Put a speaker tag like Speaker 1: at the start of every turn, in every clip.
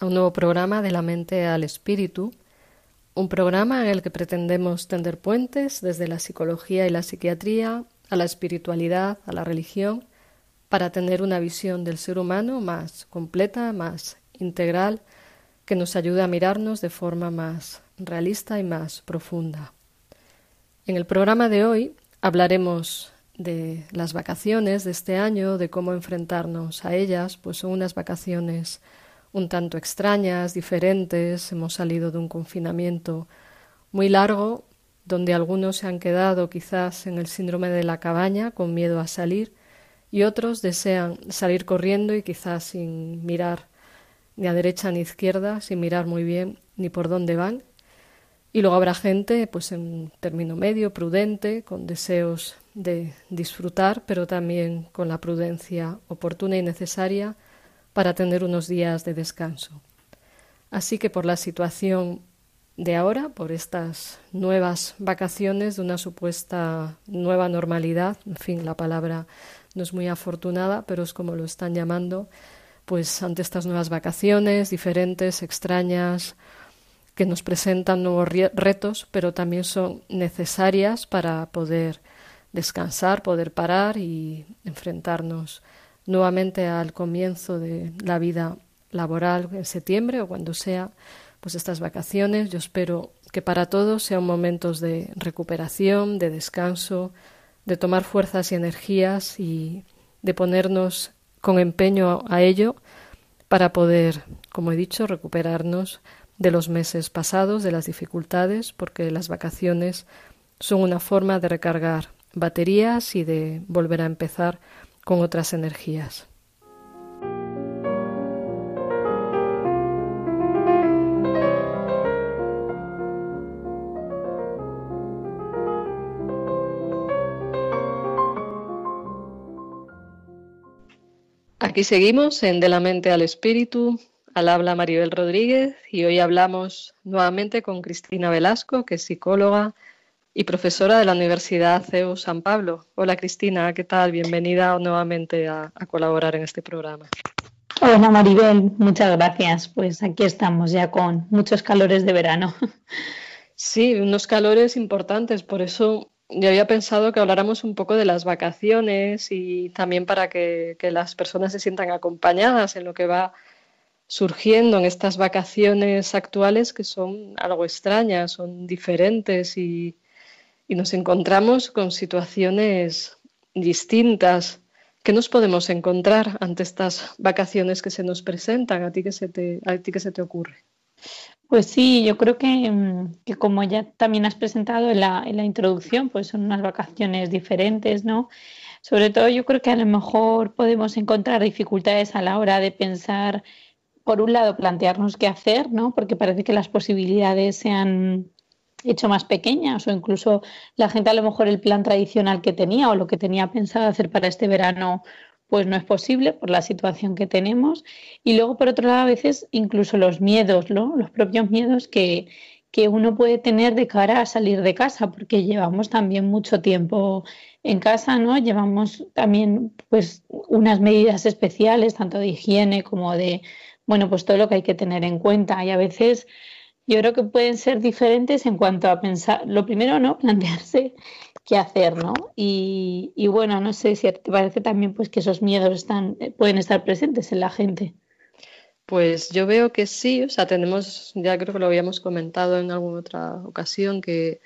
Speaker 1: a un nuevo programa de la mente al espíritu, un programa en el que pretendemos tender puentes desde la psicología y la psiquiatría a la espiritualidad, a la religión, para tener una visión del ser humano más completa, más integral, que nos ayude a mirarnos de forma más realista y más profunda. En el programa de hoy hablaremos de las vacaciones de este año, de cómo enfrentarnos a ellas, pues son unas vacaciones un tanto extrañas, diferentes. Hemos salido de un confinamiento muy largo, donde algunos se han quedado quizás en el síndrome de la cabaña, con miedo a salir, y otros desean salir corriendo y quizás sin mirar ni a derecha ni izquierda, sin mirar muy bien ni por dónde van. Y luego habrá gente, pues en término medio, prudente, con deseos de disfrutar, pero también con la prudencia oportuna y necesaria para tener unos días de descanso. Así que por la situación de ahora, por estas nuevas vacaciones de una supuesta nueva normalidad, en fin, la palabra no es muy afortunada, pero es como lo están llamando, pues ante estas nuevas vacaciones diferentes, extrañas, que nos presentan nuevos retos, pero también son necesarias para poder descansar, poder parar y enfrentarnos nuevamente al comienzo de la vida laboral en septiembre o cuando sea pues estas vacaciones. Yo espero que para todos sean momentos de recuperación, de descanso, de tomar fuerzas y energías y de ponernos con empeño a ello para poder, como he dicho, recuperarnos de los meses pasados, de las dificultades, porque las vacaciones son una forma de recargar baterías y de volver a empezar con otras energías. Aquí seguimos en De la mente al espíritu, al habla Maribel Rodríguez y hoy hablamos nuevamente con Cristina Velasco, que es psicóloga, y profesora de la Universidad CEU San Pablo. Hola Cristina, ¿qué tal? Bienvenida nuevamente a, colaborar en este programa.
Speaker 2: Hola Maribel, muchas gracias. Pues aquí estamos ya con muchos calores de verano.
Speaker 1: Sí, unos calores importantes, por eso yo había pensado que habláramos un poco de las vacaciones y también para que, que las personas se sientan acompañadas en lo que va surgiendo en estas vacaciones actuales que son algo extrañas, son diferentes y, y nos encontramos con situaciones distintas. ¿Qué nos podemos encontrar ante estas vacaciones que se nos presentan? ¿A ti qué se te, a ti qué se te ocurre?
Speaker 2: Pues sí, yo creo que, mm, que como ya también has presentado en la, en la, introducción, pues son unas vacaciones diferentes, ¿no? Sobre todo yo creo que a lo mejor podemos encontrar dificultades a la hora de pensar, por un lado, plantearnos qué hacer, ¿no? Porque parece que las posibilidades sean hecho más pequeñas o incluso la gente a lo mejor el plan tradicional que tenía o lo que tenía pensado hacer para este verano pues no es posible por la situación que tenemos y luego por otro lado a veces incluso los miedos, ¿no? los propios miedos que, que uno puede tener de cara a salir de casa porque llevamos también mucho tiempo en casa, ¿no? Llevamos también pues unas medidas especiales tanto de higiene como de bueno, pues todo lo que hay que tener en cuenta y a veces yo creo que pueden ser diferentes en cuanto a pensar, lo primero, ¿no? Plantearse qué hacer, ¿no? Y, bueno, no sé si te parece también pues que esos miedos están, eh, pueden estar presentes en la gente.
Speaker 1: Pues yo veo que sí, o sea, tenemos, ya creo que lo habíamos comentado en alguna otra ocasión, que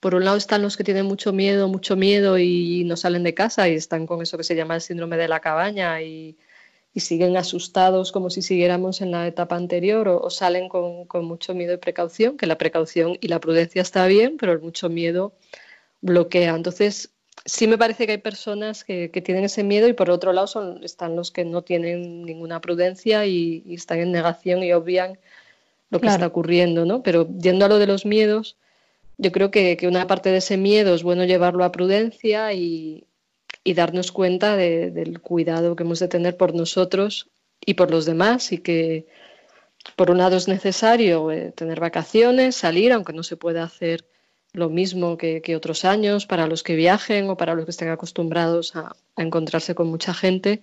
Speaker 1: por un lado están los que tienen mucho miedo, mucho miedo y no salen de casa y están con eso que se llama el síndrome de la cabaña y y siguen asustados como si siguiéramos en la etapa anterior o, salen con, mucho miedo y precaución, que la precaución y la prudencia está bien, pero el mucho miedo bloquea. Entonces, sí me parece que hay personas que, tienen ese miedo y por otro lado son, están los que no tienen ninguna prudencia y, están en negación y obvian lo que está ocurriendo, ¿no? Pero yendo a lo de los miedos, yo creo que, una parte de ese miedo es bueno llevarlo a prudencia y, darnos cuenta del cuidado que hemos de tener por nosotros y por los demás y que por un lado es necesario eh, tener vacaciones, salir, aunque no se pueda hacer lo mismo que, otros años para los que viajen o para los que estén acostumbrados a, encontrarse con mucha gente.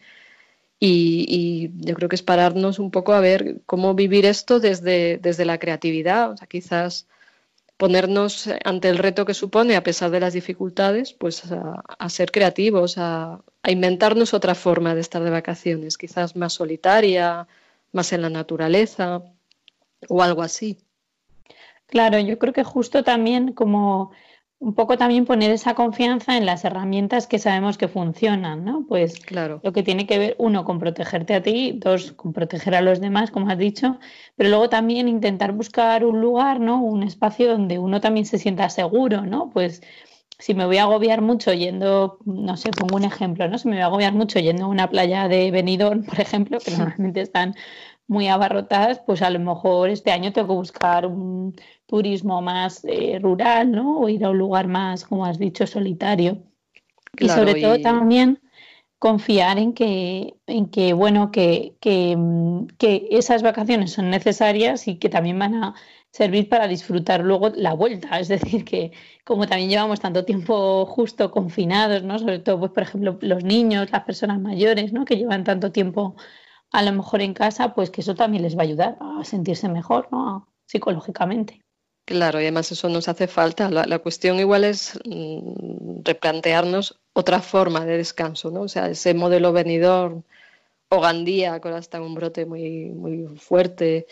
Speaker 1: Y, yo creo que es pararnos un poco a ver cómo vivir esto desde, desde la creatividad. O sea, quizás ponernos ante el reto que supone, a pesar de las dificultades, pues a, ser creativos, a, inventarnos otra forma de estar de vacaciones, quizás más solitaria, más en la naturaleza o algo así.
Speaker 2: Claro, yo creo que justo también como un poco también poner esa confianza en las herramientas que sabemos que funcionan, ¿no? Pues claro. lo que tiene que ver, uno, con protegerte a ti, dos, con proteger a los demás, como has dicho, pero luego también intentar buscar un lugar, ¿no? Un espacio donde uno también se sienta seguro, ¿no? Pues si me voy a agobiar mucho yendo, no sé, pongo un ejemplo, ¿no? Si me voy a agobiar mucho yendo a una playa de Benidorm, por ejemplo, que normalmente están muy abarrotadas, pues a lo mejor este año tengo que buscar un turismo más eh, rural, ¿no? O ir a un lugar más, como has dicho, solitario. y sobre todo también confiar en que, en que bueno, que, que, que, esas vacaciones son necesarias y que también van a servir para disfrutar luego la vuelta. Es decir, que como también llevamos tanto tiempo justo confinados, ¿no? Sobre todo, pues, por ejemplo, los niños, las personas mayores, ¿no? Que llevan tanto tiempo a lo mejor en casa, pues que eso también les va a ayudar a sentirse mejor, ¿no? Psicológicamente.
Speaker 1: Claro, y además eso nos hace falta. La, cuestión igual es mm, replantearnos otra forma de descanso, ¿no? O sea, ese modelo venidor o Gandía, que ahora está en un brote muy, muy fuerte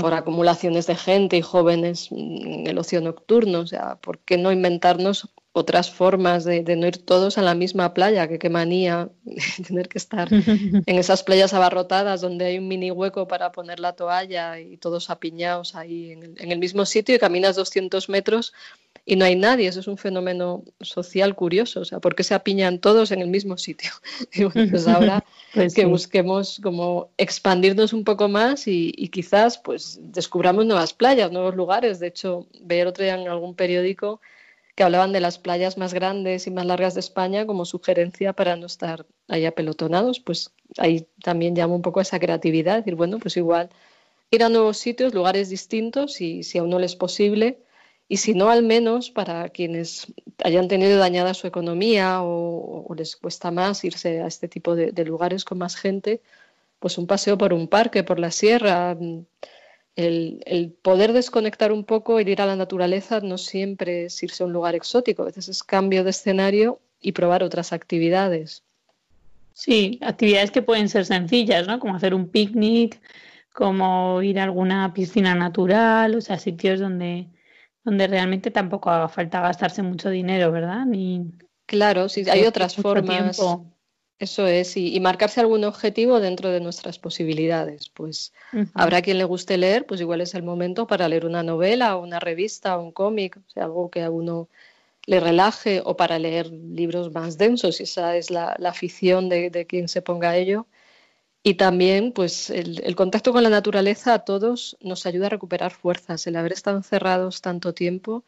Speaker 1: por acumulaciones de gente y jóvenes en el ocio nocturno. O sea, ¿por qué no inventarnos otras formas de, no ir todos a la misma playa, que qué manía tener que estar en esas playas abarrotadas donde hay un mini hueco para poner la toalla y todos apiñados ahí en el, mismo sitio y caminas 200 metros y no hay nadie. Eso es un fenómeno social curioso. O sea, ¿por qué se apiñan todos en el mismo sitio? Y bueno, pues ahora pues que busquemos como expandirnos un poco más y, y, quizás pues descubramos nuevas playas, nuevos lugares. De hecho, ver otro día en algún periódico que hablaban de las playas más grandes y más largas de España como sugerencia para no estar ahí apelotonados, pues ahí también llama un poco a esa creatividad, decir, bueno, pues igual ir a nuevos sitios, lugares distintos y si aún no les es posible, y si no, al menos para quienes hayan tenido dañada su economía o, les cuesta más irse a este tipo de lugares con más gente, pues un paseo por un parque, por la sierra, el, poder desconectar un poco, y ir a la naturaleza, no siempre es irse a un lugar exótico, a veces es cambio de escenario y probar otras actividades.
Speaker 2: Sí, actividades que pueden ser sencillas, ¿no? Como hacer un picnic, como ir a alguna piscina natural, o sea, sitios donde, donde realmente tampoco haga falta gastarse mucho dinero, ¿verdad? Ni,
Speaker 1: claro, sí, hay otras formas. Eso es, y, marcarse algún objetivo dentro de nuestras posibilidades. Pues habrá quien le guste leer, pues igual es el momento para leer una novela o una revista o un cómic, o sea, algo que a uno le relaje o para leer libros más densos, si esa es la, afición de, quien se ponga a ello. Y también, pues, el, el, contacto con la naturaleza a todos nos ayuda a recuperar fuerzas. El haber estado encerrados tanto tiempo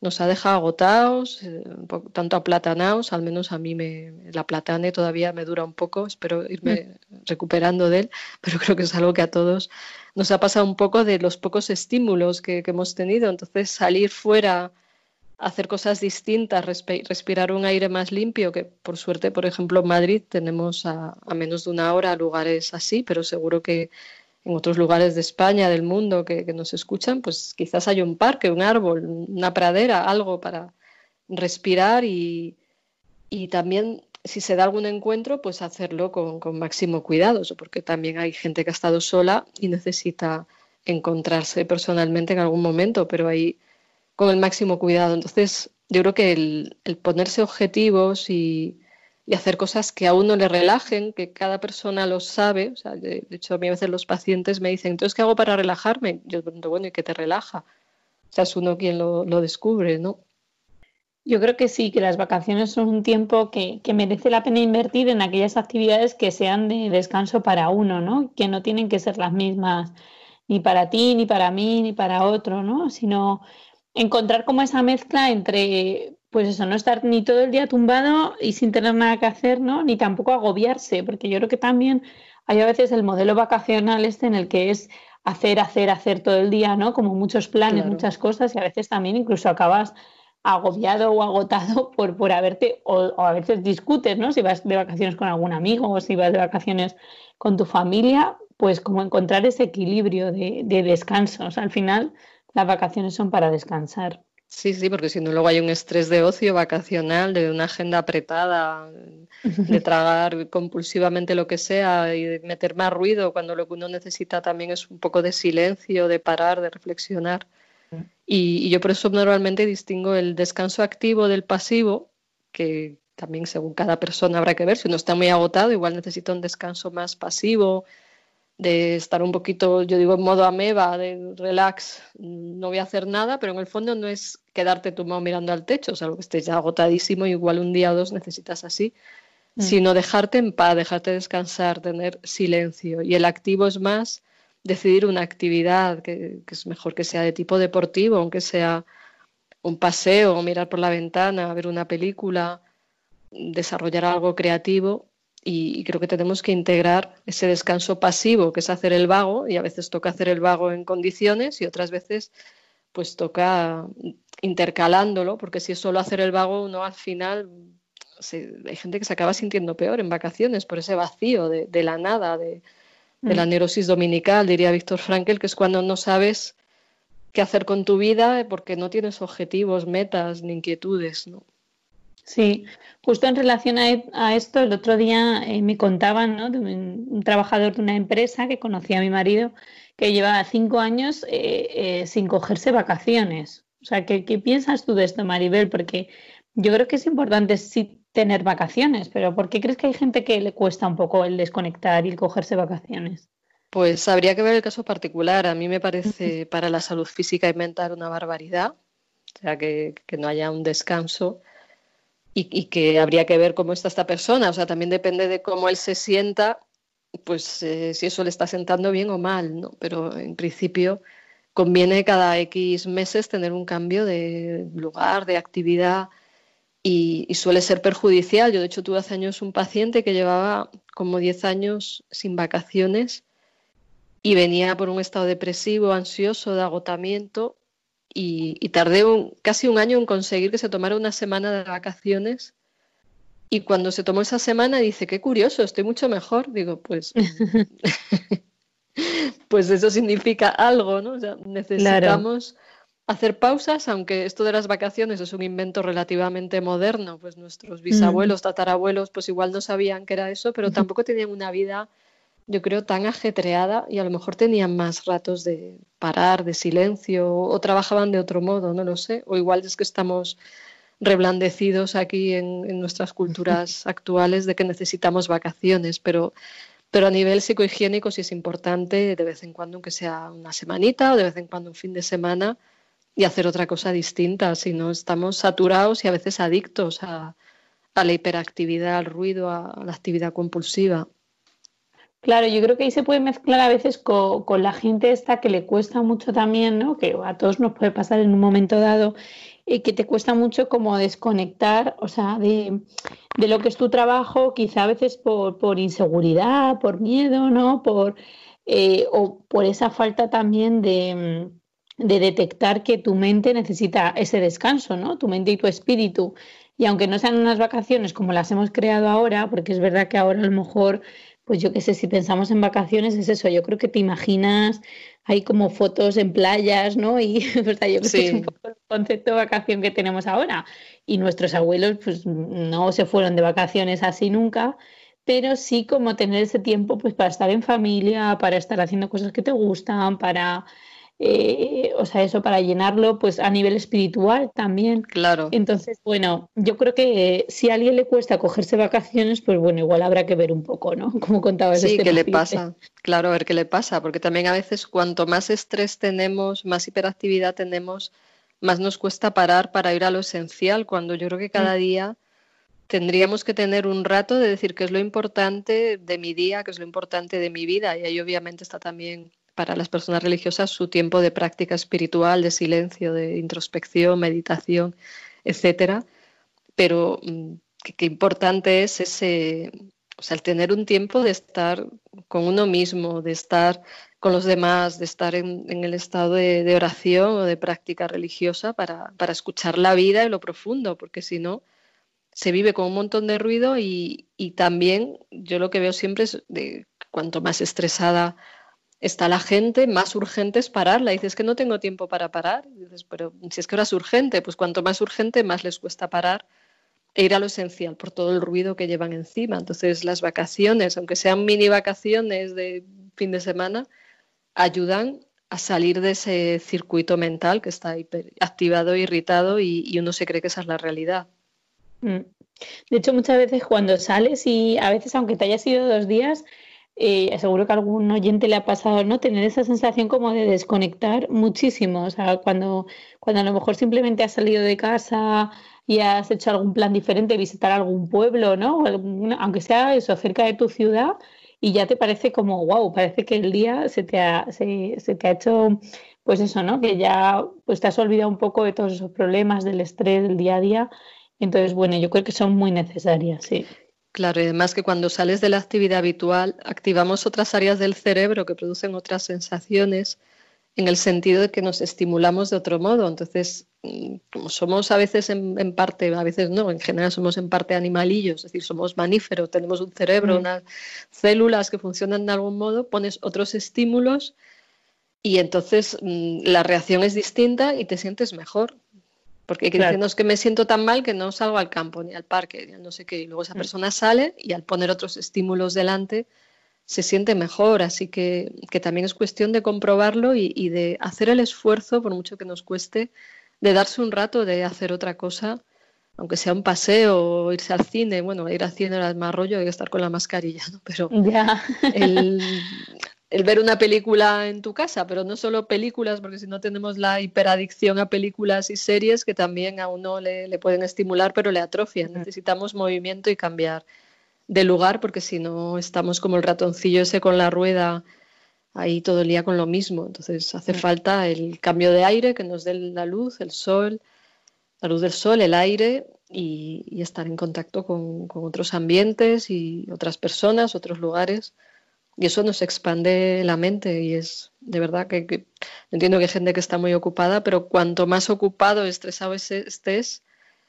Speaker 1: nos ha dejado agotados, eh, tanto aplatanados, al menos a mí me, la platane todavía me dura un poco, espero irme mm. recuperando de él, pero creo que es algo que a todos nos ha pasado un poco de los pocos estímulos que, hemos tenido, entonces salir fuera, hacer cosas distintas, respirar un aire más limpio, que por suerte, por ejemplo, en Madrid tenemos a menos de una hora lugares así, pero seguro que en otros lugares de España, del mundo que, nos escuchan, pues quizás hay un parque, un árbol, una pradera, algo para respirar y, también si se da algún encuentro, pues hacerlo con, con, máximo cuidado, porque también hay gente que ha estado sola y necesita encontrarse personalmente en algún momento, pero ahí con el máximo cuidado. Entonces, yo creo que el ponerse objetivos y, y hacer cosas que a uno le relajen, que cada persona lo sabe. O sea, de, hecho, a mí a veces los pacientes me dicen, entonces, ¿qué hago para relajarme? Yo pregunto, bueno, ¿y qué te relaja? O sea, es uno quien lo, descubre, ¿no?
Speaker 2: Yo creo que sí, que las vacaciones son un tiempo que, que, merece la pena invertir en aquellas actividades que sean de descanso para uno, ¿no? Que no tienen que ser las mismas ni para ti, ni para mí, ni para otro, ¿no? Sino encontrar como esa mezcla entre, pues eso, no estar ni todo el día tumbado y sin tener nada que hacer, ¿no? Ni tampoco agobiarse, porque yo creo que también hay a veces el modelo vacacional este en el que es hacer, hacer, hacer todo el día, ¿no? Como muchos planes, muchas cosas y a veces también incluso acabas agobiado o agotado por, por haberte, o, a veces discutes, ¿no? Si vas de vacaciones con algún amigo o si vas de vacaciones con tu familia, pues como encontrar ese equilibrio de, de descanso. O sea, al final las vacaciones son para descansar.
Speaker 1: Sí, sí, porque si no luego hay un estrés de ocio vacacional, de una agenda apretada, de tragar compulsivamente lo que sea y de meter más ruido cuando lo que uno necesita también es un poco de silencio, de parar, de reflexionar. Y, yo por eso normalmente distingo el descanso activo del pasivo, que también según cada persona habrá que ver. Si uno está muy agotado, igual necesita un descanso más pasivo, de estar un poquito, yo digo, en modo ameba, de relax, no voy a hacer nada, pero en el fondo no es quedarte tumbado mirando al techo, o sea, que estés ya agotadísimo, igual un día o dos necesitas así, mm. sino dejarte en paz, dejarte descansar, tener silencio. Y el activo es más decidir una actividad que, es mejor que sea de tipo deportivo, aunque sea un paseo, mirar por la ventana, ver una película, desarrollar algo creativo. Y, creo que tenemos que integrar ese descanso pasivo, que es hacer el vago, y a veces toca hacer el vago en condiciones y otras veces pues toca intercalándolo, porque si es solo hacer el vago, uno al final hay gente que se acaba sintiendo peor en vacaciones por ese vacío de, de la nada, de, de la mm. neurosis dominical, diría Víctor Frankel, que es cuando no sabes qué hacer con tu vida porque no tienes objetivos, metas ni inquietudes, ¿no?
Speaker 2: Sí, justo en relación a, esto, el otro día eh, me contaban ¿no? de un, trabajador de una empresa que conocía a mi marido que llevaba cinco años eh, eh, sin cogerse vacaciones. O sea, ¿qué, ¿qué, piensas tú de esto, Maribel? Porque yo creo que es importante sí tener vacaciones, pero ¿por qué crees que hay gente que le cuesta un poco el desconectar y el cogerse vacaciones?
Speaker 1: Pues habría que ver el caso particular. A mí me parece para la salud física y mental una barbaridad, o sea, que, no haya un descanso y, que habría que ver cómo está esta persona. O sea, también depende de cómo él se sienta, pues eh, si eso le está sentando bien o mal, ¿no? Pero en principio conviene cada X meses tener un cambio de lugar, de actividad y, suele ser perjudicial. Yo, de hecho, tuve hace años un paciente que llevaba como 10 años sin vacaciones y venía por un estado depresivo, ansioso, de agotamiento y, tardé casi un año en conseguir que se tomara una semana de vacaciones. Y cuando se tomó esa semana dice, qué curioso, estoy mucho mejor. Digo, pues, pues eso significa algo, ¿no? necesitamos hacer pausas, aunque esto de las vacaciones es un invento relativamente moderno, pues nuestros bisabuelos, tatarabuelos, pues igual no sabían que era eso, pero tampoco tenían una vida, yo creo, tan ajetreada y a lo mejor tenían más ratos de parar, de silencio, o trabajaban de otro modo, no lo sé, o igual es que estamos reblandecidos aquí en, nuestras culturas actuales de que necesitamos vacaciones, pero pero a nivel psicohigiénico sí es importante de vez en cuando, aunque sea una semanita o de vez en cuando un fin de semana, y hacer otra cosa distinta, si no estamos saturados y a veces adictos a, la hiperactividad, al ruido, a, la actividad compulsiva.
Speaker 2: Claro, yo creo que ahí se puede mezclar a veces con, la gente esta que le cuesta mucho también, ¿no? Que a todos nos puede pasar en un momento dado, y que te cuesta mucho como desconectar, o sea, de, lo que es tu trabajo, quizá a veces por, por inseguridad, por miedo, ¿no? Por, eh, o por esa falta también de, de detectar que tu mente necesita ese descanso, ¿no? Tu mente y tu espíritu. Y aunque no sean unas vacaciones como las hemos creado ahora, porque es verdad que ahora a lo mejor, pues yo qué sé, si pensamos en vacaciones es eso, yo creo que te imaginas, hay como fotos en playas, ¿no? Y ¿verdad? yo creo que es un poco el concepto de vacación que tenemos ahora. Y nuestros abuelos pues no se fueron de vacaciones así nunca, pero sí como tener ese tiempo pues para estar en familia, para estar haciendo cosas que te gustan, para eh, o sea, eso para llenarlo, pues a nivel espiritual también.
Speaker 1: Claro.
Speaker 2: Entonces, bueno, yo creo que si a alguien le cuesta cogerse vacaciones, pues bueno, igual habrá que ver un poco, ¿no? Como contabas.
Speaker 1: Sí, este ¿qué le pasa? Claro, a ver qué le pasa, porque también a veces cuanto más estrés tenemos, más hiperactividad tenemos, más nos cuesta parar para ir a lo esencial, cuando yo creo que cada día tendríamos que tener un rato de decir qué es lo importante de mi día, qué es lo importante de mi vida. Y ahí obviamente está también para las personas religiosas su tiempo de práctica espiritual, de silencio, de introspección, meditación, etcétera. Pero mm, qué importante es ese, o sea, el tener un tiempo de estar con uno mismo, de estar con los demás, de estar en, el estado de, oración o de práctica religiosa para, para, escuchar la vida en lo profundo, porque si no, se vive con un montón de ruido y, también yo lo que veo siempre es de cuanto más estresada está la gente, más urgente es pararla. Dices que no tengo tiempo para parar. Dices, pero si es que ahora es urgente, pues cuanto más urgente, más les cuesta parar e ir a lo esencial por todo el ruido que llevan encima. Entonces, las vacaciones, aunque sean mini vacaciones de fin de semana, ayudan a salir de ese circuito mental que está activado, irritado y, uno se cree que esa es la realidad.
Speaker 2: Mm. De hecho, muchas veces cuando sales y a veces, aunque te hayas ido dos días, eh, seguro que a algún oyente le ha pasado, ¿no? Tener esa sensación como de desconectar muchísimo. O sea, cuando, cuando a lo mejor simplemente has salido de casa, y has hecho algún plan diferente, visitar algún pueblo, ¿no? Aunque sea eso, cerca de tu ciudad, y ya te parece como, wow, parece que el día se te ha, se, te ha hecho, pues eso, ¿no? Que ya pues te has olvidado un poco de todos esos problemas, del estrés del día a día. Entonces, bueno, yo creo que son muy necesarias, sí.
Speaker 1: Claro, y además que cuando sales de la actividad habitual, activamos otras áreas del cerebro que producen otras sensaciones en el sentido de que nos estimulamos de otro modo. Entonces, mm, como somos a veces en, parte, a veces no, en general somos en parte animalillos, es decir, somos mamíferos, tenemos un cerebro, mm. unas células que funcionan de algún modo, pones otros estímulos y entonces mm, la reacción es distinta y te sientes mejor. Porque hay que decirnos que me siento tan mal que no salgo al campo ni al parque, no sé qué. Y luego esa persona sale y al poner otros estímulos delante, se siente mejor. Así que, también es cuestión de comprobarlo y, de hacer el esfuerzo, por mucho que nos cueste, de darse un rato de hacer otra cosa, aunque sea un paseo o irse al cine. Bueno, ir al cine era más rollo, hay que estar con la mascarilla, ¿no? Pero el, ver una película en tu casa, pero no solo películas, porque si no tenemos la hiperadicción a películas y series que también a uno le, le pueden estimular, pero le atrofian. Necesitamos movimiento y cambiar de lugar, porque si no estamos como el ratoncillo ese con la rueda ahí todo el día con lo mismo. Entonces hace falta el cambio de aire que nos dé la luz, el sol, la luz del sol, el aire y, estar en contacto con, otros ambientes y otras personas, otros lugares. Y eso nos expande la mente y es de verdad que, entiendo que hay gente que está muy ocupada, pero cuanto más ocupado, estresado estés,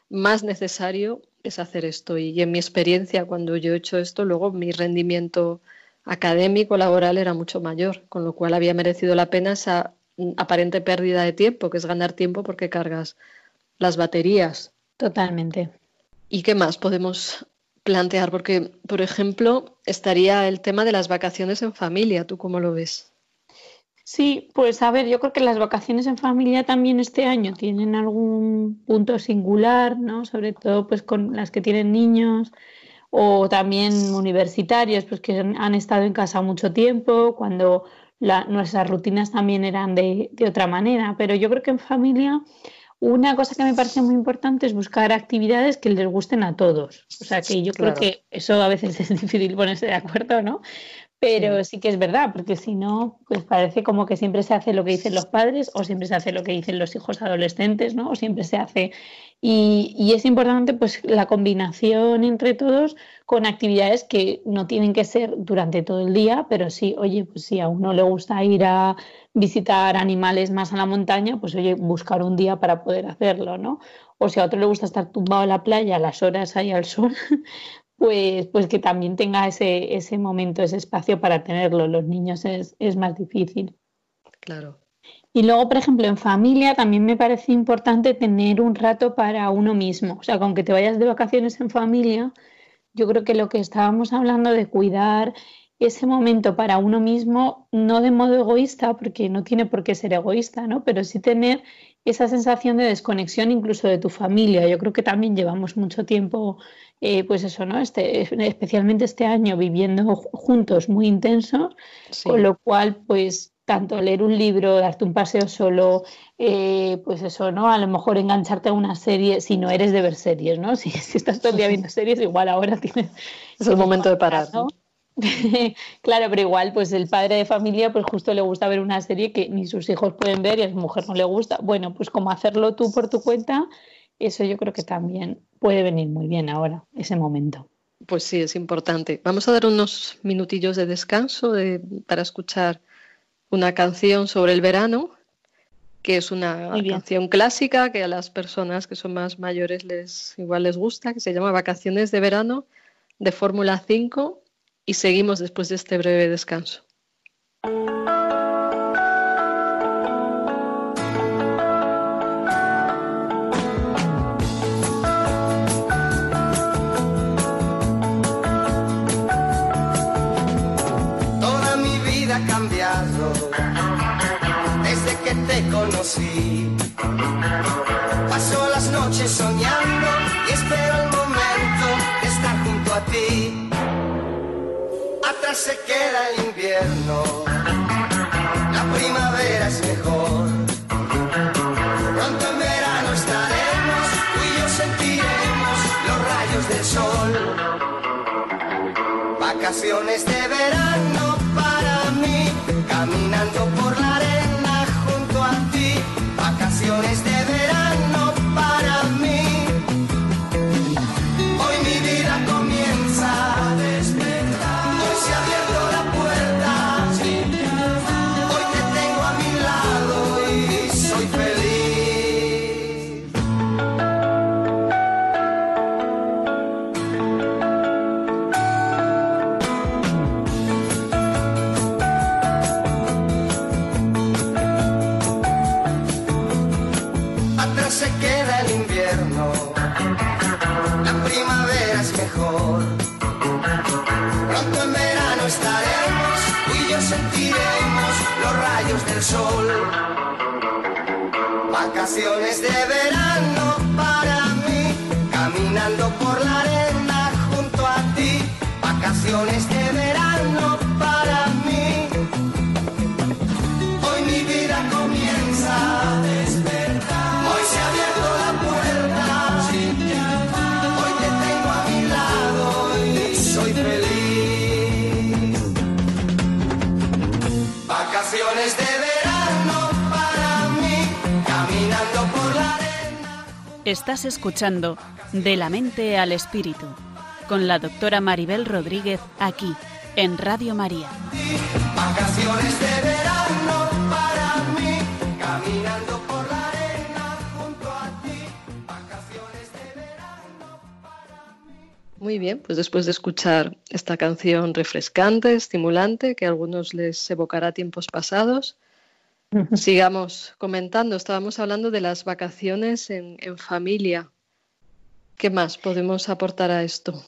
Speaker 1: más necesario es hacer esto. Y en mi experiencia, cuando yo he hecho esto, luego mi rendimiento académico, laboral era mucho mayor, con lo cual había merecido la pena esa aparente pérdida de tiempo, que es ganar tiempo porque cargas las baterías.
Speaker 2: Totalmente.
Speaker 1: ¿Y qué más podemos plantear? Porque, por ejemplo, estaría el tema de las vacaciones en familia. ¿Tú cómo lo ves?
Speaker 2: Sí, pues a ver, yo creo que las vacaciones en familia también este año tienen algún punto singular, ¿no? Sobre todo pues con las que tienen niños o también universitarios, pues que han estado en casa mucho tiempo, cuando nuestras rutinas también eran de, de otra manera. Pero yo creo que en familia una cosa que me parece muy importante es buscar actividades que les gusten a todos. O sea, que yo creo que eso a veces es difícil ponerse de acuerdo, ¿no? Pero sí. que es verdad, porque si no, pues parece como que siempre se hace lo que dicen los padres o siempre se hace lo que dicen los hijos adolescentes, ¿no? O siempre se hace... Y, y es importante pues la combinación entre todos con actividades que no tienen que ser durante todo el día, pero sí, oye, pues si a uno le gusta ir a visitar animales más a la montaña, pues oye, buscar un día para poder hacerlo, ¿no? O si a otro le gusta estar tumbado en la playa las horas ahí al sol, pues, pues que también tenga ese, ese momento, ese espacio para tenerlo. Los niños es, es más difícil.
Speaker 1: Claro.
Speaker 2: Y luego, por ejemplo, en familia también me parece importante tener un rato para uno mismo. O sea, con que te vayas de vacaciones en familia, yo creo que lo que estábamos hablando de cuidar ese momento para uno mismo, no de modo egoísta, porque no tiene por qué ser egoísta, ¿no? Pero sí tener esa sensación de desconexión incluso de tu familia. Yo creo que también llevamos mucho tiempo eh, pues eso, ¿no? Este, especialmente este año viviendo juntos muy intensos, con lo cual, pues tanto leer un libro, darte un paseo solo, eh, pues eso, ¿no? A lo mejor engancharte a una serie si no eres de ver series, ¿no? Si, si estás todo el día viendo series, igual ahora tienes...
Speaker 1: Es el momento de parar, ¿no?
Speaker 2: claro, pero igual, pues el padre de familia, pues justo le gusta ver una serie que ni sus hijos pueden ver y a su mujer no le gusta. Bueno, pues como hacerlo tú por tu cuenta, eso yo creo que también puede venir muy bien ahora, ese momento.
Speaker 1: Pues sí, es importante. Vamos a dar unos minutillos de descanso para escuchar una canción sobre el verano, que es una canción clásica que a las personas que son más mayores les igual les gusta, que se llama Vacaciones de verano de Fórmula 5 y seguimos después de este breve descanso.
Speaker 3: Paso las noches soñando y espero el momento de estar junto a ti. Atrás se queda el invierno, la primavera es mejor. Pronto en verano estaremos, tú y yo sentiremos los rayos del sol. Vacaciones de verano para mí, caminando por la se queda el invierno, la primavera es mejor. Pronto en verano estaremos y yo sentiremos los rayos del sol. Vacaciones de verano
Speaker 4: Estás escuchando De la mente al espíritu con la doctora Maribel Rodríguez aquí en Radio María.
Speaker 3: Vacaciones de verano para mí, caminando por la arena junto a ti. Vacaciones de verano.
Speaker 1: Muy bien, pues después de escuchar esta canción refrescante, estimulante, que a algunos les evocará tiempos pasados, sigamos comentando. Estábamos hablando de las vacaciones en, en familia. ¿Qué más podemos aportar a esto?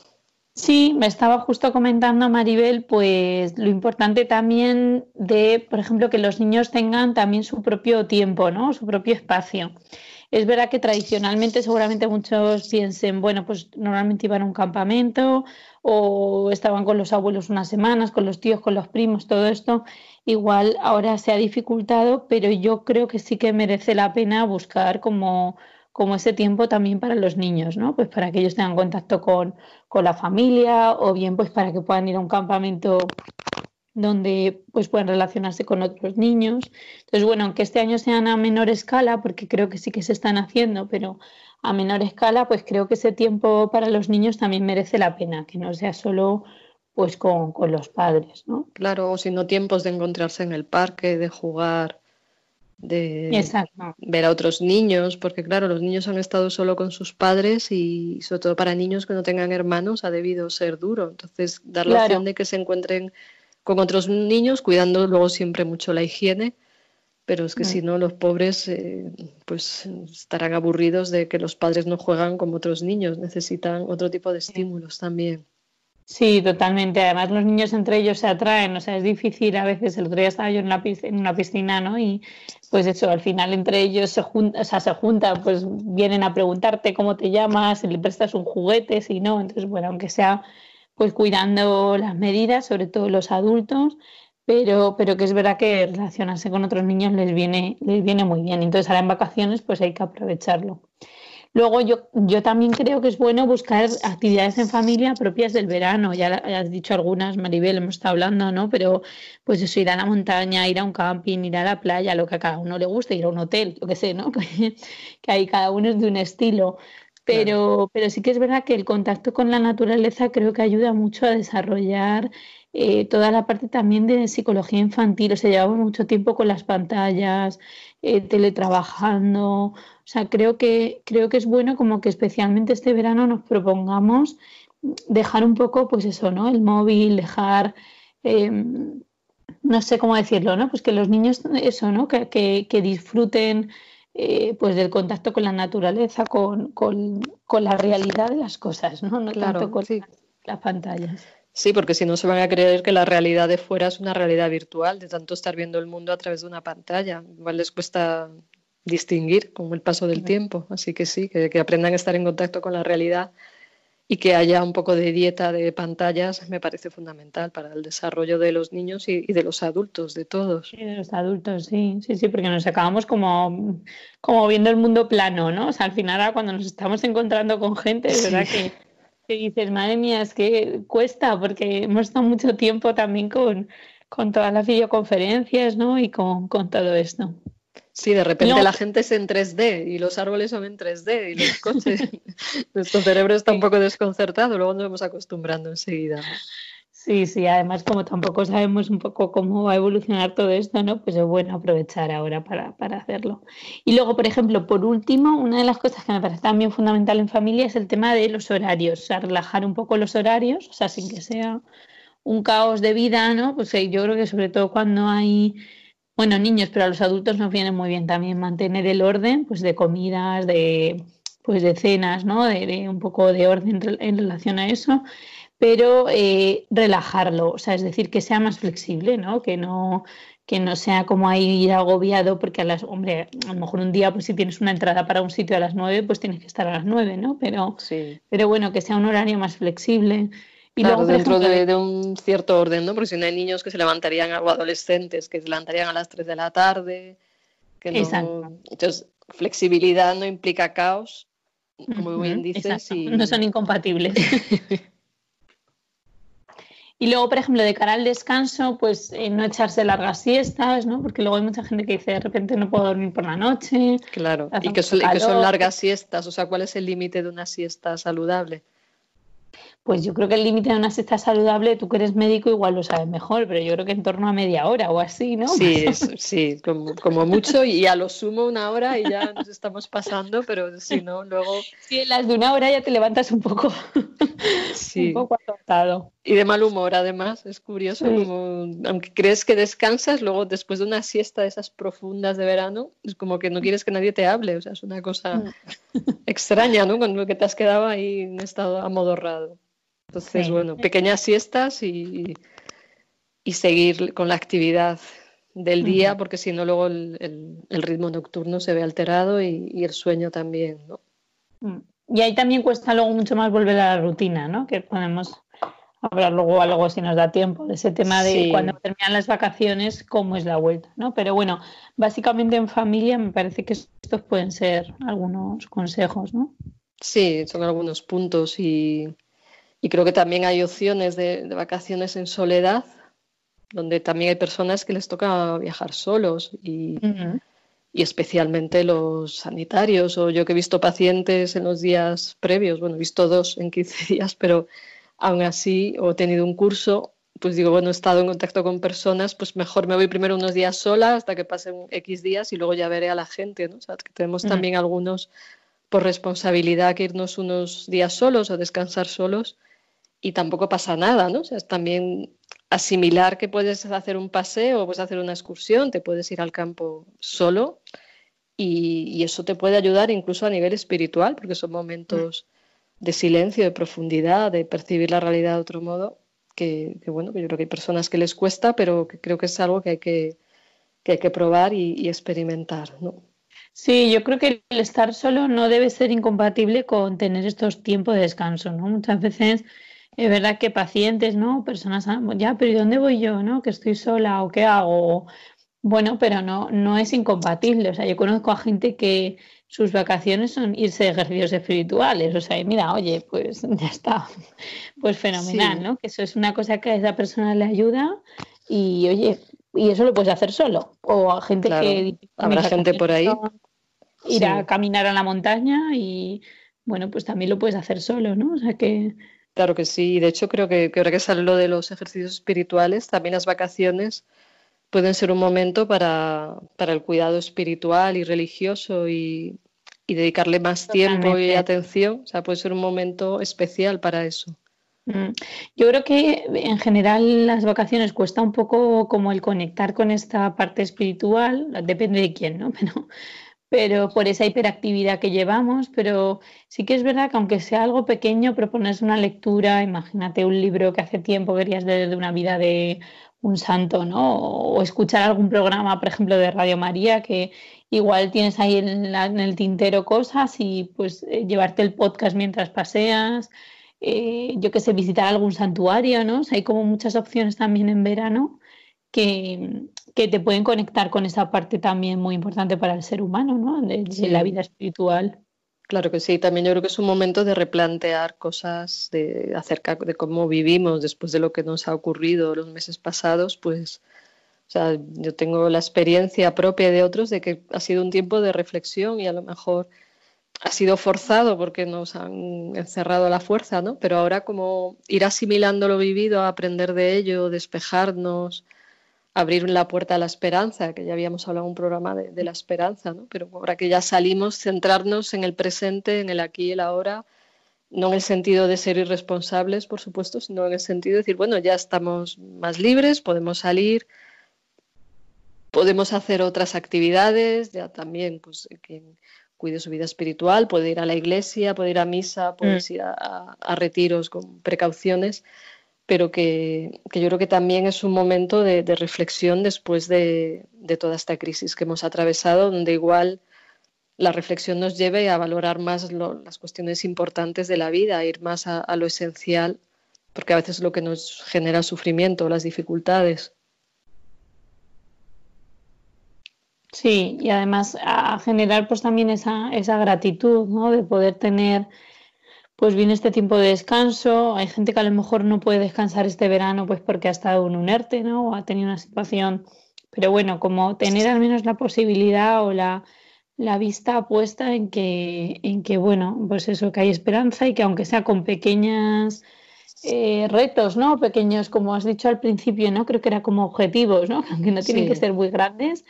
Speaker 2: Sí, me estaba justo comentando Maribel, pues lo importante también de, por ejemplo, que los niños tengan también su propio tiempo, ¿no? Su propio espacio. Es verdad que tradicionalmente seguramente muchos piensen, bueno, pues normalmente iban a un campamento o estaban con los abuelos unas semanas, con los tíos, con los primos, todo esto. Igual ahora se ha dificultado, pero yo creo que sí que merece la pena buscar como como ese tiempo también para los niños, ¿no? Pues para que ellos tengan contacto con, con la familia o bien pues para que puedan ir a un campamento donde pues puedan relacionarse con otros niños. Entonces, bueno, aunque este año sean a menor escala, porque creo que sí que se están haciendo, pero a menor escala, pues creo que ese tiempo para los niños también merece la pena, que no sea solo pues con, con los padres, ¿no?
Speaker 1: Claro, o si no tiempos de encontrarse en el parque, de jugar de
Speaker 2: Exacto.
Speaker 1: ver a otros niños, porque claro, los niños han estado solo con sus padres y sobre todo para niños que no tengan hermanos ha debido ser duro. Entonces, dar la
Speaker 2: Claro.
Speaker 1: opción de que se encuentren con otros niños, cuidando luego siempre mucho la higiene, pero es que si no, los pobres eh, pues estarán aburridos de que los padres no juegan como otros niños, necesitan otro tipo de estímulos también.
Speaker 2: Sí, totalmente. Además, los niños entre ellos se atraen, o sea, es difícil a veces. El otro día estaba yo en una piscina, en una piscina, ¿no? Y pues eso, al final entre ellos se juntan, o sea, se juntan, pues vienen a preguntarte cómo te llamas, si le prestas un juguete, si no. Entonces, bueno, aunque sea pues cuidando las medidas, sobre todo los adultos, pero, pero que es verdad que relacionarse con otros niños les viene, les viene muy bien. Entonces ahora en vacaciones pues hay que aprovecharlo. Luego yo, yo también creo que es bueno buscar actividades en familia propias del verano. Ya, has dicho algunas, Maribel, hemos estado hablando, ¿no? Pero pues eso, ir a la montaña, ir a un camping, ir a la playa, lo que a cada uno le guste, ir a un hotel, lo que sé, ¿no? que ahí cada uno es de un estilo. Pero, pero sí que es verdad que el contacto con la naturaleza creo que ayuda mucho a desarrollar eh, toda la parte también de psicología infantil. O sea, llevamos mucho tiempo con las pantallas, eh, teletrabajando. O sea, creo que, creo que es bueno como que especialmente este verano nos propongamos dejar un poco, pues eso, ¿no? El móvil, dejar, em, no sé cómo decirlo, ¿no? Pues que los niños, eso, ¿no? Que, que disfruten eh, pues del contacto con la naturaleza, con, con, la realidad de las cosas, ¿no? No tanto con las, pantallas.
Speaker 1: Sí, porque si no se van a creer que la realidad de fuera es una realidad virtual, de tanto estar viendo el mundo a través de una pantalla. Igual les cuesta distinguir con el paso del tiempo. Así que sí, que, que aprendan a estar en contacto con la realidad y que haya un poco de dieta de pantallas me parece fundamental para el desarrollo de los niños y, de los adultos, de todos.
Speaker 2: Sí, de los adultos, sí, sí, sí, porque nos acabamos como, como viendo el mundo plano, ¿no? O sea, al final ahora cuando nos estamos encontrando con gente, es verdad que, que, dices, madre mía, es que cuesta, porque hemos estado mucho tiempo también con, con todas las videoconferencias, ¿no? Y con, con todo esto.
Speaker 1: Sí, de repente la gente es en 3D y los árboles son en 3D y los coches. Nuestro cerebro está un poco desconcertado, luego nos vamos acostumbrando enseguida.
Speaker 2: Sí, sí, además como tampoco sabemos un poco cómo va a evolucionar todo esto, ¿no? Pues es bueno aprovechar ahora para, para hacerlo. Y luego, por ejemplo, por último, una de las cosas que me parece también fundamental en familia es el tema de los horarios, o sea, relajar un poco los horarios, o sea, sin que sea un caos de vida, ¿no? Pues yo creo que sobre todo cuando hay bueno, niños, pero a los adultos nos viene muy bien también mantener el orden, pues de comidas, de pues de cenas, ¿no? De, un poco de orden en relación a eso, pero eh, relajarlo, o sea, es decir, que sea más flexible, ¿no? Que no que no sea como ahí ir agobiado, porque a las, hombre, a lo mejor un día, pues si tienes una entrada para un sitio a las nueve, pues tienes que estar a las nueve, ¿no? Pero, sí. pero bueno, que sea un horario más flexible.
Speaker 1: Y claro, dentro de, un cierto orden, ¿no? Porque si no hay niños que se levantarían, o adolescentes que se levantarían a las 3 de la tarde. Que no... Entonces, flexibilidad no implica caos, como bien dices. Y...
Speaker 2: No son incompatibles. y luego, por ejemplo, de cara al descanso, pues eh, no echarse largas siestas, ¿no? Porque luego hay mucha gente que dice, de repente no puedo dormir por la noche.
Speaker 1: Claro, y que, son, y que son largas siestas. O sea, ¿cuál es el límite de una siesta saludable?
Speaker 2: Pues yo creo que el límite de una siesta saludable, tú que eres médico igual lo sabes mejor, pero yo creo que en torno a media hora o así, ¿no?
Speaker 1: Sí, sí, como, mucho y a lo sumo una hora y ya nos estamos pasando, pero si no, luego...
Speaker 2: Sí, en las de una hora ya te levantas un poco, sí. un poco atentado.
Speaker 1: Y de mal humor, además, es curioso, aunque crees que descansas, luego después de una siesta de esas profundas de verano, es como que no quieres que nadie te hable, o sea, es una cosa mm. extraña, ¿no? Cuando que te has quedado ahí en estado amodorrado. Entonces, bueno, pequeñas siestas y, y, seguir con la actividad del día, porque si no, luego el, ritmo nocturno se ve alterado y, el sueño también, ¿no?
Speaker 2: Mm. Y ahí también cuesta luego mucho más volver a la rutina, ¿no? Que podemos hablar luego algo si nos da tiempo de ese tema de cuando terminan las vacaciones, cómo es la vuelta, ¿no? Pero bueno, básicamente en familia me parece que estos pueden ser algunos consejos, ¿no?
Speaker 1: Sí, son algunos puntos y y creo que también hay opciones de, vacaciones en soledad, donde también hay personas que les toca viajar solos y, y, especialmente los sanitarios. O yo que he visto pacientes en los días previos, bueno, he visto dos en 15 días, pero aún así, o he tenido un curso, pues digo, bueno, he estado en contacto con personas, pues mejor me voy primero unos días sola hasta que pasen X días y luego ya veré a la gente, ¿no? O sea, que tenemos también algunos por responsabilidad que irnos unos días solos o descansar solos y tampoco pasa nada, ¿no? O sea, es también asimilar que puedes hacer un paseo, puedes hacer una excursión, te puedes ir al campo solo y, eso te puede ayudar incluso a nivel espiritual, porque son momentos de silencio, de profundidad, de percibir la realidad de otro modo, que, bueno, que yo creo que hay personas que les cuesta, pero que creo que es algo que hay que, que, hay que probar y, y experimentar, ¿no?
Speaker 2: Sí, yo creo que el estar solo no debe ser incompatible con tener estos tiempos de descanso, ¿no? Muchas veces es verdad que pacientes, ¿no? Personas, ah, ya, pero ¿y dónde voy yo, no? Que estoy sola o qué hago. Bueno, pero no, no es incompatible. O sea, yo conozco a gente que sus vacaciones son irse de ejercicios espirituales. O sea, mira, oye, pues ya está. Pues fenomenal, ¿no? Que eso es una cosa que a esa persona le ayuda y, oye, y eso lo puedes hacer solo. O a gente que...
Speaker 1: Habrá gente por ahí.
Speaker 2: Ir a caminar a la montaña y, bueno, pues también lo puedes hacer solo, ¿no? O sea que...
Speaker 1: Claro que sí. De hecho, creo que, que ahora que sale lo de los ejercicios espirituales, también las vacaciones pueden ser un momento para, el cuidado espiritual y religioso y, dedicarle más tiempo y atención. O sea, puede ser un momento especial para eso.
Speaker 2: Mm. Yo creo que en general las vacaciones cuesta un poco como el conectar con esta parte espiritual, depende de quién, ¿no? Pero, pero por esa hiperactividad que llevamos, pero sí que es verdad que aunque sea algo pequeño, propones una lectura, imagínate un libro que hace tiempo querías leer de una vida de un santo, ¿no? O escuchar algún programa, por ejemplo, de Radio María, que igual tienes ahí en, el tintero cosas y pues eh, llevarte el podcast mientras paseas, eh, yo que sé, visitar algún santuario, ¿no? hay como muchas opciones también en verano que, que, te pueden conectar con esa parte también muy importante para el ser humano, ¿no? de la vida espiritual.
Speaker 1: Claro que sí, también yo creo que es un momento de replantear cosas de, acerca de cómo vivimos después de lo que nos ha ocurrido los meses pasados, pues o sea, yo tengo la experiencia propia de otros de que ha sido un tiempo de reflexión y a lo mejor ha sido forzado porque nos han encerrado a la fuerza, ¿no? Pero ahora como ir asimilando lo vivido, aprender de ello, despejarnos, abrir la puerta a la esperanza, que ya habíamos hablado en un programa de, la esperanza, ¿no? pero ahora que ya salimos, centrarnos en el presente, en el aquí y el ahora, no en el sentido de ser irresponsables, por supuesto, sino en el sentido de decir, bueno, ya estamos más libres, podemos salir, podemos hacer otras actividades, ya también, pues, quien cuide su vida espiritual, puede ir a la iglesia, puede ir a misa, puede mm. ir a retiros con precauciones, pero que, yo creo que también es un momento de, reflexión después de, toda esta crisis que hemos atravesado, donde igual la reflexión nos lleve a valorar más las cuestiones importantes de la vida, a ir más a, lo esencial, porque a veces es lo que nos genera sufrimiento, las dificultades.
Speaker 2: Sí, y además a generar pues también esa, esa gratitud, ¿no? De poder tener pues viene este tiempo de descanso. Hay gente que a lo mejor no puede descansar este verano pues porque ha estado en un ERTE, ¿no? O ha tenido una situación. Pero bueno, como tener al menos la posibilidad o la, vista puesta en que, en que, bueno, pues eso, que hay esperanza y que aunque sea con pequeñas eh, retos, ¿no? Pequeños, como has dicho al principio, ¿no? Creo que era como objetivos, ¿no? Aunque no tienen que ser muy grandes,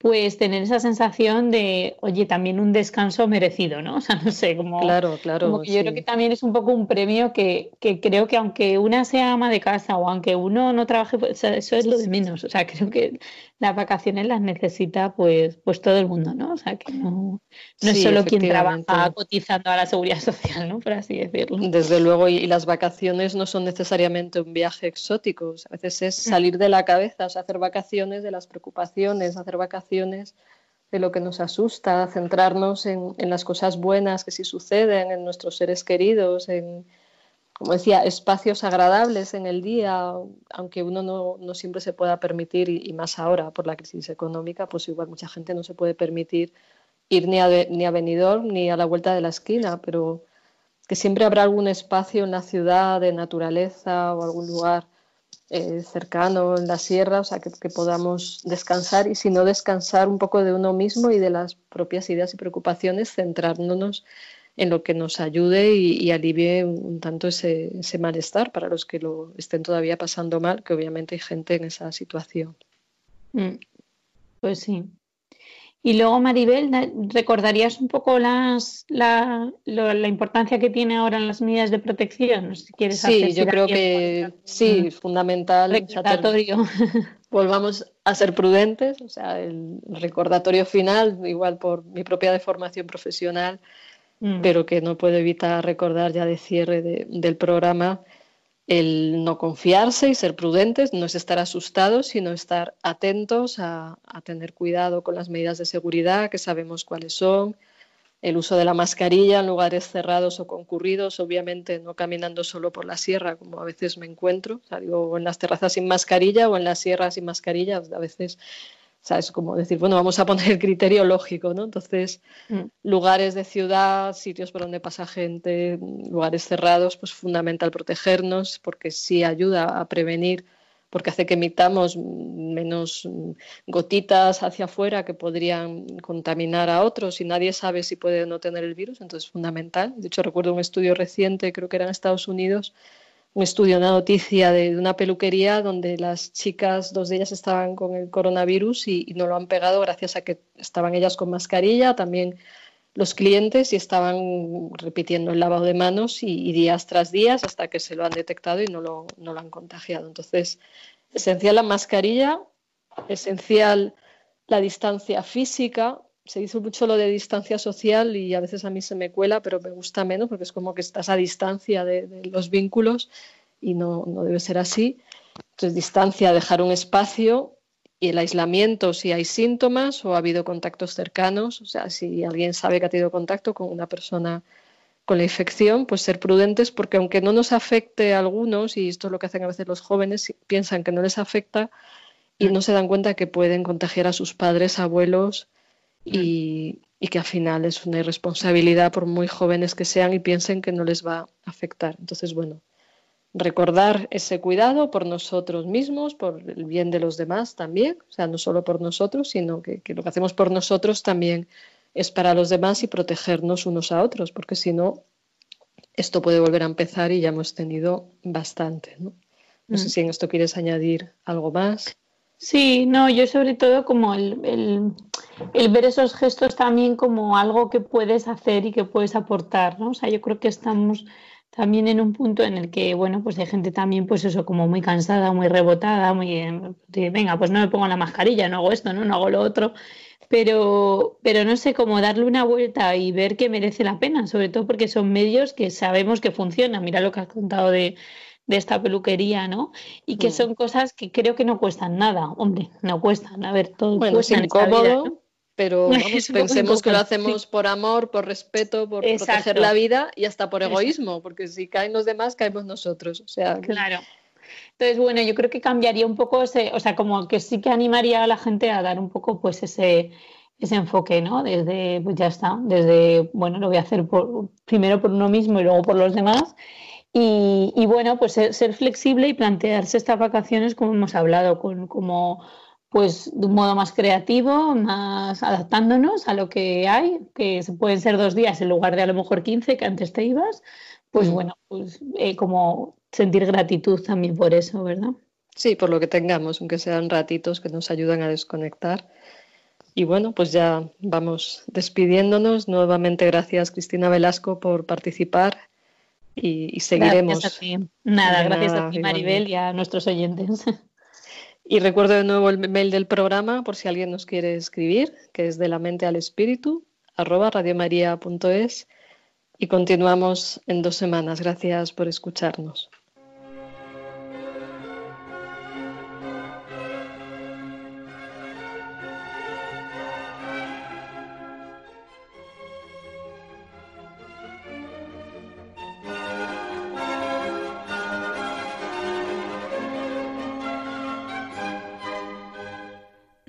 Speaker 2: pues tener esa sensación de, oye, también un descanso merecido, ¿no? O sea, no sé, como,
Speaker 1: claro, claro,
Speaker 2: yo creo que también es un poco un premio que, que, creo que aunque una sea ama de casa o aunque uno no trabaje, pues, eso es lo de menos. O sea, creo que las vacaciones las necesita pues, pues todo el mundo, ¿no? O sea, que no, no es solo quien trabaja cotizando a la seguridad social, ¿no? Por así decirlo.
Speaker 1: Desde luego, y, las vacaciones no son necesariamente un viaje exótico, a veces es mm. salir de la cabeza, o sea, hacer vacaciones de las preocupaciones, hacer vacaciones de lo que nos asusta, centrarnos en, las cosas buenas que sí suceden, en nuestros seres queridos, en como decía, espacios agradables en el día, aunque uno no, siempre se pueda permitir, y, más ahora por la crisis económica, pues igual mucha gente no se puede permitir ir ni a, ni a Benidorm ni a la vuelta de la esquina, pero que siempre habrá algún espacio en la ciudad de naturaleza o algún lugar eh, cercano en la sierra, o sea, que, podamos descansar y si no descansar un poco de uno mismo y de las propias ideas y preocupaciones, centrándonos en lo que nos ayude y, alivie un tanto ese, malestar para los que lo estén todavía pasando mal, que obviamente hay gente en esa situación.
Speaker 2: Mm, pues sí. Y luego, Maribel, ¿recordarías un poco las, la, importancia que tiene ahora en las medidas de protección? Si quieres
Speaker 1: sí, yo creo que sí, fundamental.
Speaker 2: Recordatorio.
Speaker 1: volvamos a ser prudentes, o sea, el recordatorio final, igual por mi propia deformación profesional, Mm. pero que no puedo evitar recordar ya de cierre del programa el no confiarse y ser prudentes, no es estar asustados, sino estar atentos a, tener cuidado con las medidas de seguridad, que sabemos cuáles son, el uso de la mascarilla en lugares cerrados o concurridos, obviamente no caminando solo por la sierra, como a veces me encuentro, o en las terrazas sin mascarilla o en las sierras sin mascarilla, a veces es Como decir, bueno, vamos a poner el criterio lógico, ¿no? Entonces, mm. lugares de ciudad, sitios por donde pasa gente, lugares cerrados, pues fundamental protegernos porque sí ayuda a prevenir porque hace que emitamos menos gotitas hacia afuera que podrían contaminar a otros y nadie sabe si puede o no tener el virus, entonces es fundamental. De hecho, recuerdo un estudio reciente, creo que era en Estados Unidos, un estudio, una noticia de, una peluquería donde las chicas, dos de ellas estaban con el coronavirus y, no lo han pegado gracias a que estaban ellas con mascarilla, también los clientes y estaban repitiendo el lavado de manos y, días tras días hasta que se lo han detectado y no lo, no lo han contagiado. Entonces, esencial la mascarilla, esencial la distancia física, se dice mucho lo de distancia social y a veces a mí se me cuela, pero me gusta menos porque es como que estás a distancia de, los vínculos y no, no, debe ser así. Entonces, distancia, dejar un espacio y el aislamiento si hay síntomas o ha habido contactos cercanos, o sea, si alguien sabe que ha tenido contacto con una persona con la infección, pues ser prudentes porque aunque no nos afecte a algunos, y esto es lo que hacen a veces los jóvenes, piensan que no les afecta y no se dan cuenta que pueden contagiar a sus padres, abuelos, y, que al final es una irresponsabilidad por muy jóvenes que sean y piensen que no les va a afectar. Entonces, bueno, recordar ese cuidado por nosotros mismos, por el bien de los demás también, o sea, no solo por nosotros, sino que, lo que hacemos por nosotros también es para los demás y protegernos unos a otros, porque si no, esto puede volver a empezar y ya hemos tenido bastante. No, no sé mm. si en esto quieres añadir algo más.
Speaker 2: Sí, no, yo sobre todo como el, el, ver esos gestos también como algo que puedes hacer y que puedes aportar, ¿no? O sea, yo creo que estamos también en un punto en el que, bueno, pues hay gente también, pues eso, como muy cansada, muy rebotada, muy, venga, pues no me pongo la mascarilla, no hago esto, no, no hago lo otro, pero, pero no sé, cómo darle una vuelta y ver que merece la pena, sobre todo porque son medios que sabemos que funcionan. Mira lo que has contado de de esta peluquería, ¿no? Y que mm. son cosas que creo que no cuestan nada. Hombre, no cuestan. A ver, todo
Speaker 1: bueno, cuesta es incómodo, pero pensemos que lo hacemos por amor, por respeto, por proteger la vida y hasta por egoísmo, porque si caen los demás, caemos nosotros. O sea,
Speaker 2: claro. Entonces, bueno, yo creo que cambiaría un poco ese, o sea, como que sí que animaría a la gente a dar un poco, pues, ese, ese enfoque, ¿no? Desde, pues ya está, desde, bueno, lo voy a hacer por, primero por uno mismo y luego por los demás. Y, bueno, pues ser, flexible y plantearse estas vacaciones, como hemos hablado, con, como pues de un modo más creativo, más adaptándonos a lo que hay, que pueden ser dos días en lugar de a lo mejor 15 que antes te ibas, pues mm. bueno, pues eh, como sentir gratitud también por eso, ¿verdad?
Speaker 1: Sí, por lo que tengamos, aunque sean ratitos que nos ayudan a desconectar. Y bueno, pues ya vamos despidiéndonos. Nuevamente gracias Cristina Velasco por participar y, seguiremos.
Speaker 2: Nada, gracias a ti, Maribel, y a nuestros oyentes.
Speaker 1: Y recuerdo de nuevo el mail del programa por si alguien nos quiere escribir, que es de la mente al espíritu, arroba radiomaria.es. Y continuamos en dos semanas. Gracias por escucharnos.